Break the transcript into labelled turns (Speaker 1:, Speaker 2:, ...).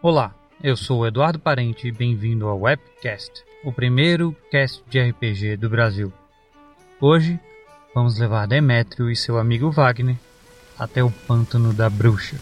Speaker 1: Olá, eu sou o Eduardo Parente e bem-vindo ao Webcast, o primeiro cast de RPG do Brasil. Hoje, vamos levar Demétrio e seu amigo Wagner até o pântano da bruxa.